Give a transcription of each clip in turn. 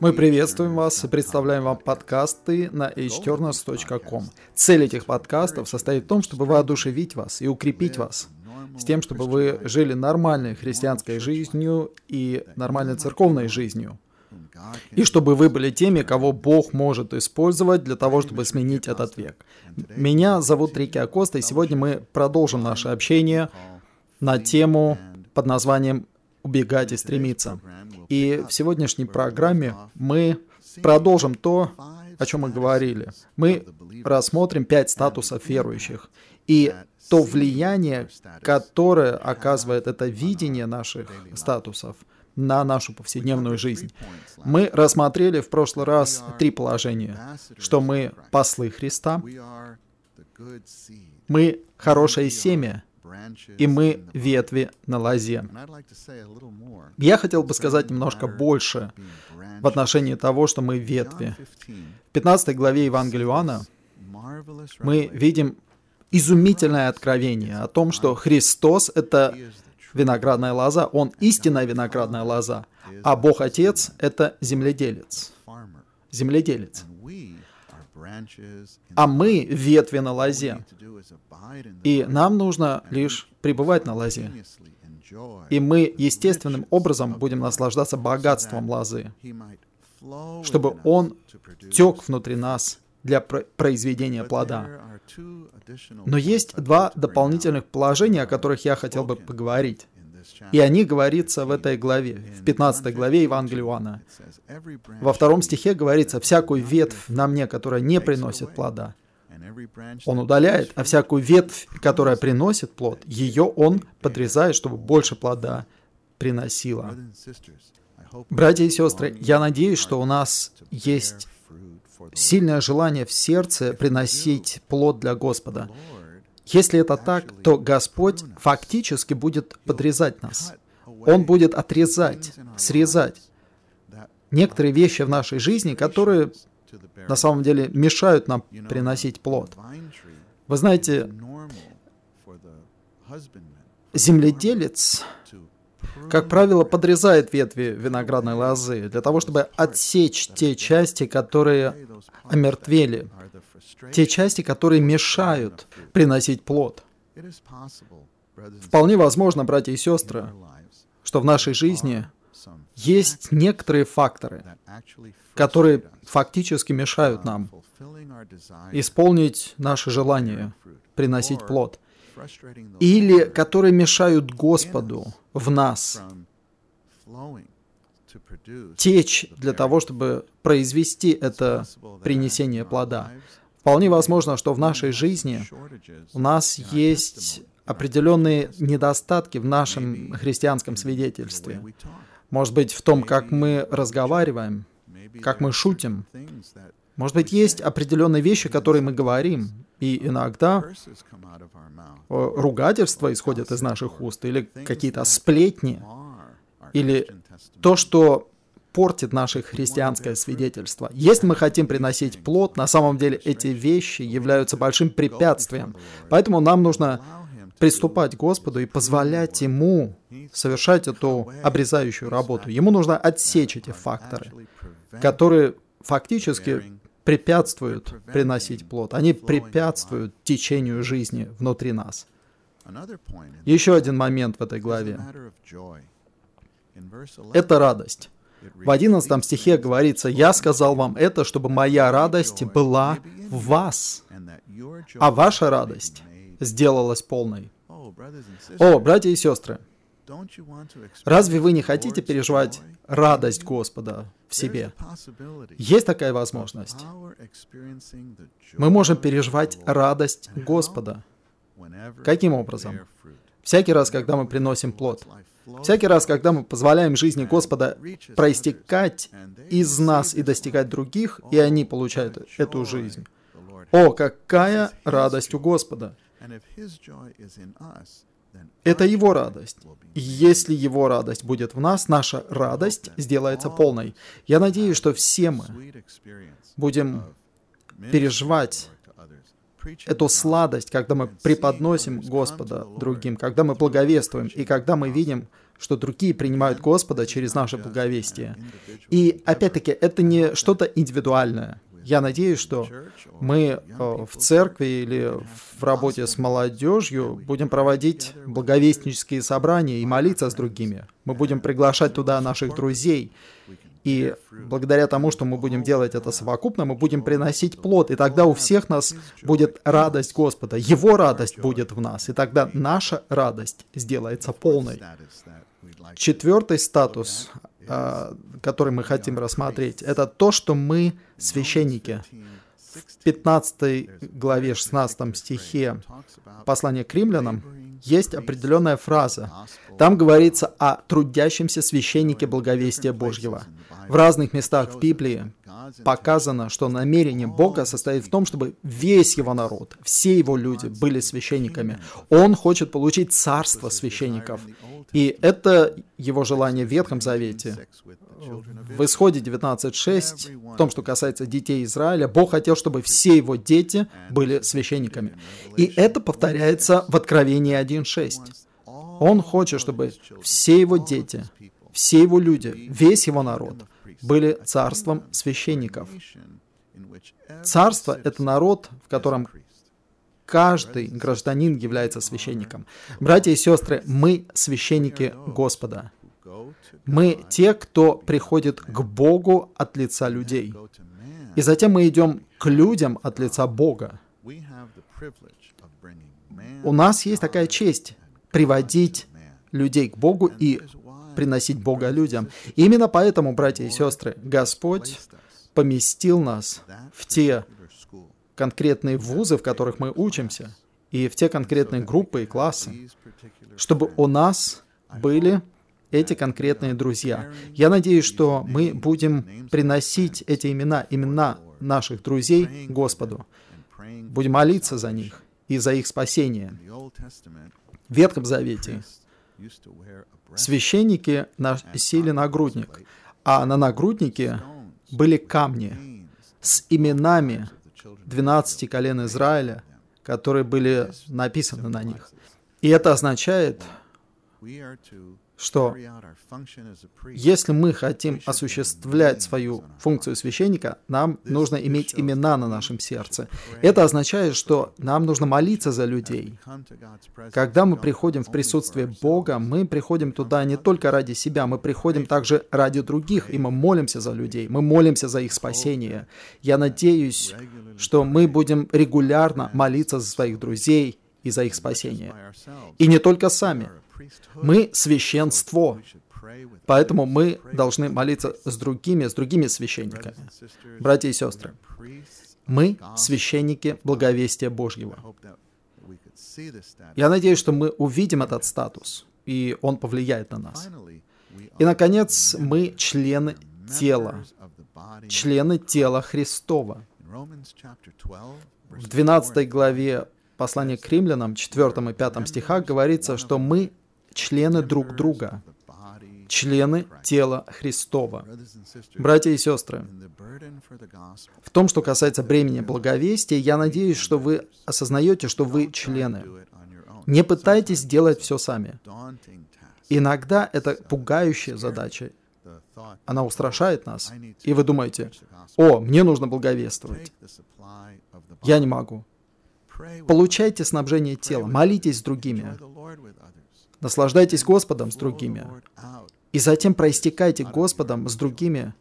Мы приветствуем вас и представляем вам подкасты на hturners.com. Цель этих подкастов состоит в том, чтобы воодушевить вас и укрепить вас, с тем, чтобы вы жили нормальной христианской жизнью и нормальной церковной жизнью, и чтобы вы были теми, кого Бог может использовать для того, чтобы сменить этот век. Меня зовут Рики Акоста, и сегодня мы продолжим наше общение на тему под названием «Убегать и стремиться». И в сегодняшней программе мы продолжим то, о чем мы говорили. Мы рассмотрим пять статусов верующих и то влияние, которое оказывает это видение наших статусов на нашу повседневную жизнь. Мы рассмотрели в прошлый раз три положения, что мы послы Христа, мы хорошее семя, и мы ветви на лозе. Я хотел бы сказать немножко больше в отношении того, что мы ветви. В 15 главе Евангелия Иоанна мы видим изумительное откровение о том, что Христос — это виноградная лоза, Он истинная виноградная лоза, а Бог Отец — это земледелец. Земледелец. А мы ветви на лозе. И нам нужно лишь пребывать на лозе. И мы естественным образом будем наслаждаться богатством лозы, чтобы он тек внутри нас для произведения плода. Но есть два дополнительных положения, о которых я хотел бы поговорить. И они говорится в этой главе, в 15 главе Евангелия Иоанна. Во втором стихе говорится, «Всякую ветвь на мне, которая не приносит плода, он удаляет, а всякую ветвь, которая приносит плод, ее он подрезает, чтобы больше плода приносила». Братья и сестры, я надеюсь, что у нас есть сильное желание в сердце приносить плод для Господа. Если это так, то Господь фактически будет подрезать нас. Он будет отрезать, срезать некоторые вещи в нашей жизни, которые на самом деле мешают нам приносить плод. Вы знаете, земледелец, как правило, подрезает ветви виноградной лозы для того, чтобы отсечь те части, которые омертвели, те части, которые мешают приносить плод. Вполне возможно, братья и сестры, что в нашей жизни есть некоторые факторы, которые фактически мешают нам исполнить наше желание приносить плод, или которые мешают Господу в нас течь для того, чтобы произвести это принесение плода. Вполне возможно, что в нашей жизни у нас есть определенные недостатки в нашем христианском свидетельстве. Может быть, в том, как мы разговариваем, как мы шутим. Может быть, есть определенные вещи, которые мы говорим, и иногда ругательства исходят из наших уст, или какие-то сплетни, или то, что портит наше христианское свидетельство. Если мы хотим приносить плод, на самом деле эти вещи являются большим препятствием. Поэтому нам нужно приступать к Господу и позволять Ему совершать эту обрезающую работу. Ему нужно отсечь эти факторы, которые фактически препятствуют приносить плод. Они препятствуют течению жизни внутри нас. Еще один момент в этой главе. Это радость. В 11 стихе говорится, «Я сказал вам это, чтобы моя радость была в вас, а ваша радость сделалась полной». О, братья и сестры, разве вы не хотите переживать радость Господа в себе? Есть такая возможность. Мы можем переживать радость Господа. Каким образом? Всякий раз, когда мы приносим плод. Всякий раз, когда мы позволяем жизни Господа проистекать из нас и достигать других, и они получают эту жизнь. О, какая радость у Господа! Это Его радость. Если Его радость будет в нас, наша радость сделается полной. Я надеюсь, что все мы будем переживать эту сладость, когда мы преподносим Господа другим, когда мы благовествуем, и когда мы видим, что другие принимают Господа через наше благовестие. И опять-таки, это не что-то индивидуальное. Я надеюсь, что мы э, в церкви или в работе с молодежью будем проводить благовестнические собрания и молиться с другими. Мы будем приглашать туда наших друзей. И благодаря тому, что мы будем делать это совокупно, мы будем приносить плод. И тогда у всех нас будет радость Господа. Его радость будет в нас. И тогда наша радость сделается полной. Четвертый статус, который мы хотим рассмотреть, это то, что мы священники. В 15 главе 16 стихе послания к римлянам есть определенная фраза. Там говорится о трудящемся священнике благовестия Божьего. В разных местах в Библии показано, что намерение Бога состоит в том, чтобы весь его народ, все его люди были священниками. Он хочет получить царство священников. И это его желание в Ветхом Завете. В Исходе 19.6, в том, что касается детей Израиля, Бог хотел, чтобы все его дети были священниками. И это повторяется в Откровении 1.6. Он хочет, чтобы все его дети, все его люди, весь его народ были царством священников. Царство — это народ, в котором каждый гражданин является священником. Братья и сестры, мы священники Господа. Мы те, кто приходит к Богу от лица людей. И затем мы идем к людям от лица Бога. У нас есть такая честь приводить людей к Богу и приносить Бога людям. И именно поэтому, братья и сестры, Господь поместил нас в те конкретные вузы, в которых мы учимся, и в те конкретные группы и классы, чтобы у нас были эти конкретные друзья. Я надеюсь, что мы будем приносить эти имена, имена наших друзей Господу. Будем молиться за них и за их спасение. В Ветхом Завете священники носили нагрудник, а на нагруднике были камни с именами 12 колен Израиля, которые были написаны на них. И это означает, что если мы хотим осуществлять свою функцию священника, нам нужно иметь имена на нашем сердце. Это означает, что нам нужно молиться за людей. Когда мы приходим в присутствие Бога, мы приходим туда не только ради себя, мы приходим также ради других, и мы молимся за людей, мы молимся за их спасение. Я надеюсь, что мы будем регулярно молиться за своих друзей и за их спасение. И не только сами. Мы священство. Поэтому мы должны молиться с другими, с другими священниками. Братья и сестры, мы священники благовестия Божьего. Я надеюсь, что мы увидим этот статус, и он повлияет на нас. И, наконец, мы члены тела, члены тела Христова. В 12 главе послания к римлянам, 4 и 5 стихах говорится, что мы члены друг друга, члены тела Христова. Братья и сестры, в том, что касается бремени благовестия, я надеюсь, что вы осознаете, что вы члены. Не пытайтесь делать все сами. Иногда это пугающая задача. Она устрашает нас. И вы думаете, о, мне нужно благовествовать. Я не могу. Получайте снабжение тела, молитесь с другими. Наслаждайтесь Господом с другими. И затем проистекайте Господом с другими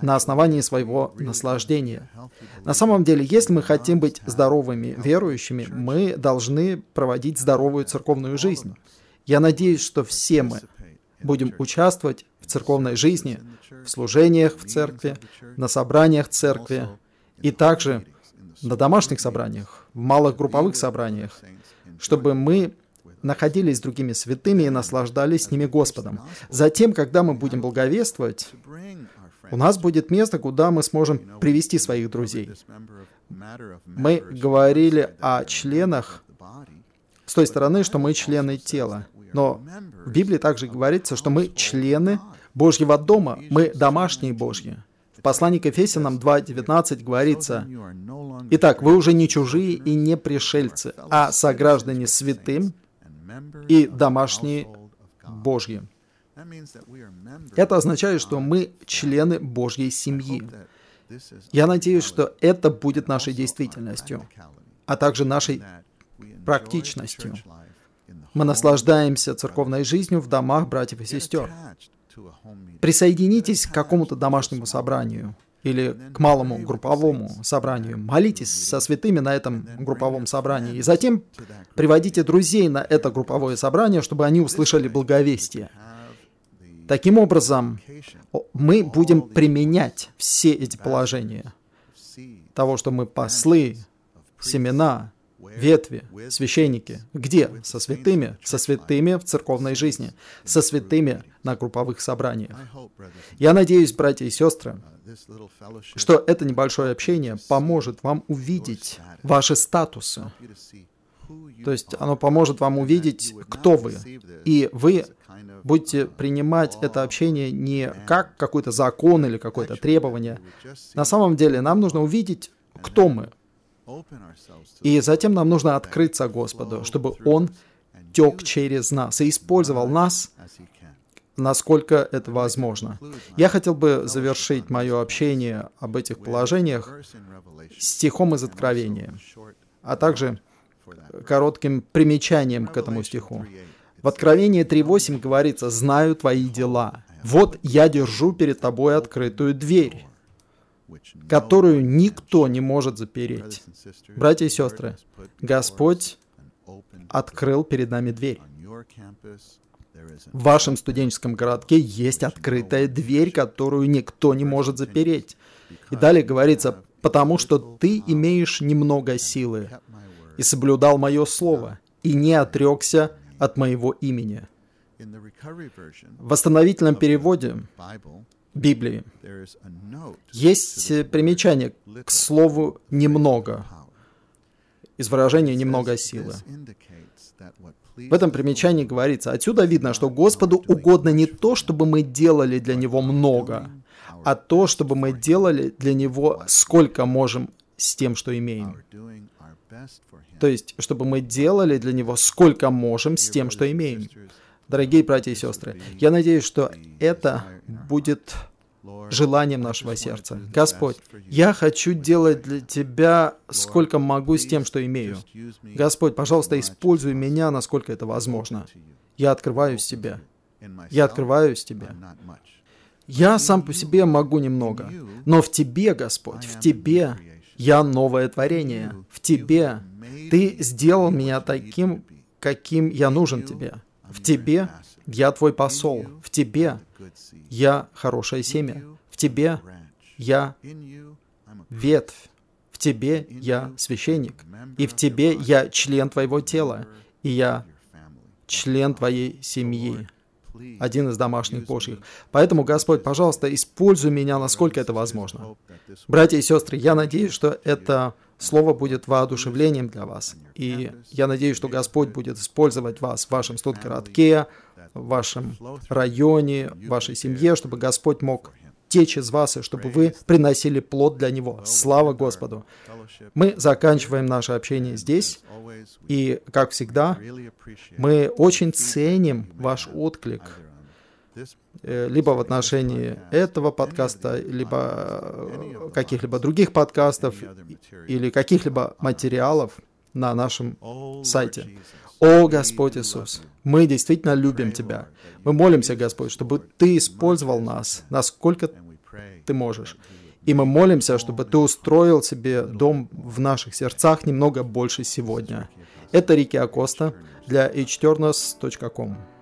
на основании своего наслаждения. На самом деле, если мы хотим быть здоровыми верующими, мы должны проводить здоровую церковную жизнь. Я надеюсь, что все мы будем участвовать в церковной жизни, в служениях в церкви, на собраниях церкви и также на домашних собраниях, в малых групповых собраниях, чтобы мы находились с другими святыми и наслаждались с ними Господом. Затем, когда мы будем благовествовать, у нас будет место, куда мы сможем привести своих друзей. Мы говорили о членах с той стороны, что мы члены тела. Но в Библии также говорится, что мы члены Божьего дома, мы домашние Божьи. В послании к Ефесянам 2.19 говорится, «Итак, вы уже не чужие и не пришельцы, а сограждане святым и домашние Божьи». Это означает, что мы члены Божьей семьи. Я надеюсь, что это будет нашей действительностью, а также нашей практичностью. Мы наслаждаемся церковной жизнью в домах братьев и сестер. Присоединитесь к какому-то домашнему собранию или к малому групповому собранию. Молитесь со святыми на этом групповом собрании. И затем приводите друзей на это групповое собрание, чтобы они услышали благовестие. Таким образом, мы будем применять все эти положения того, что мы послы, семена, ветви, священники. Где? Со святыми. Со святыми в церковной жизни. Со святыми на групповых собраниях. Я надеюсь, братья и сестры, что это небольшое общение поможет вам увидеть ваши статусы. То есть оно поможет вам увидеть, кто вы. И вы будете принимать это общение не как какой-то закон или какое-то требование. На самом деле нам нужно увидеть, кто мы. И затем нам нужно открыться Господу, чтобы Он тек через нас и использовал нас, насколько это возможно. Я хотел бы завершить мое общение об этих положениях стихом из Откровения, а также коротким примечанием к этому стиху. В Откровении 3.8 говорится «Знаю твои дела. Вот я держу перед тобой открытую дверь, которую никто не может запереть». Братья и сестры, Господь открыл перед нами дверь. В вашем студенческом городке есть открытая дверь, которую никто не может запереть. И далее говорится, потому что ты имеешь немного силы и соблюдал мое слово, и не отрекся от моего имени. В восстановительном переводе Библии есть примечание к слову «немного», из выражения «немного силы». В этом примечании говорится, отсюда видно, что Господу угодно не то, чтобы мы делали для Него много, а то, чтобы мы делали для Него сколько можем с тем, что имеем. То есть, чтобы мы делали для Него сколько можем с тем, что имеем. Дорогие братья и сестры, я надеюсь, что это будет желанием нашего сердца. Господь, я хочу делать для Тебя сколько могу с тем, что имею. Господь, пожалуйста, используй меня, насколько это возможно. Я открываюсь Тебе. Я открываюсь Тебе. Я сам по себе могу немного, но в Тебе, Господь, в Тебе я новое творение. В Тебе Ты сделал меня таким, каким я нужен Тебе. В Тебе я Твой посол. В Тебе я хорошее семя. В Тебе я ветвь. В Тебе я священник. И в Тебе я член Твоего тела. И я член Твоей семьи один из домашних Божьих. Поэтому, Господь, пожалуйста, используй меня, насколько это возможно. Братья и сестры, я надеюсь, что это слово будет воодушевлением для вас. И я надеюсь, что Господь будет использовать вас в вашем студгородке, в вашем районе, в вашей семье, чтобы Господь мог течь из вас, и чтобы вы приносили плод для Него. Слава Господу! Мы заканчиваем наше общение здесь, и, как всегда, мы очень ценим ваш отклик, либо в отношении этого подкаста, либо э, каких-либо других подкастов, или каких-либо материалов на нашем сайте. О Господь Иисус, мы действительно любим Тебя. Мы молимся, Господь, чтобы Ты использовал нас, насколько Ты можешь. И мы молимся, чтобы Ты устроил себе дом в наших сердцах немного больше сегодня. Это Рики Акоста для hturnus.com.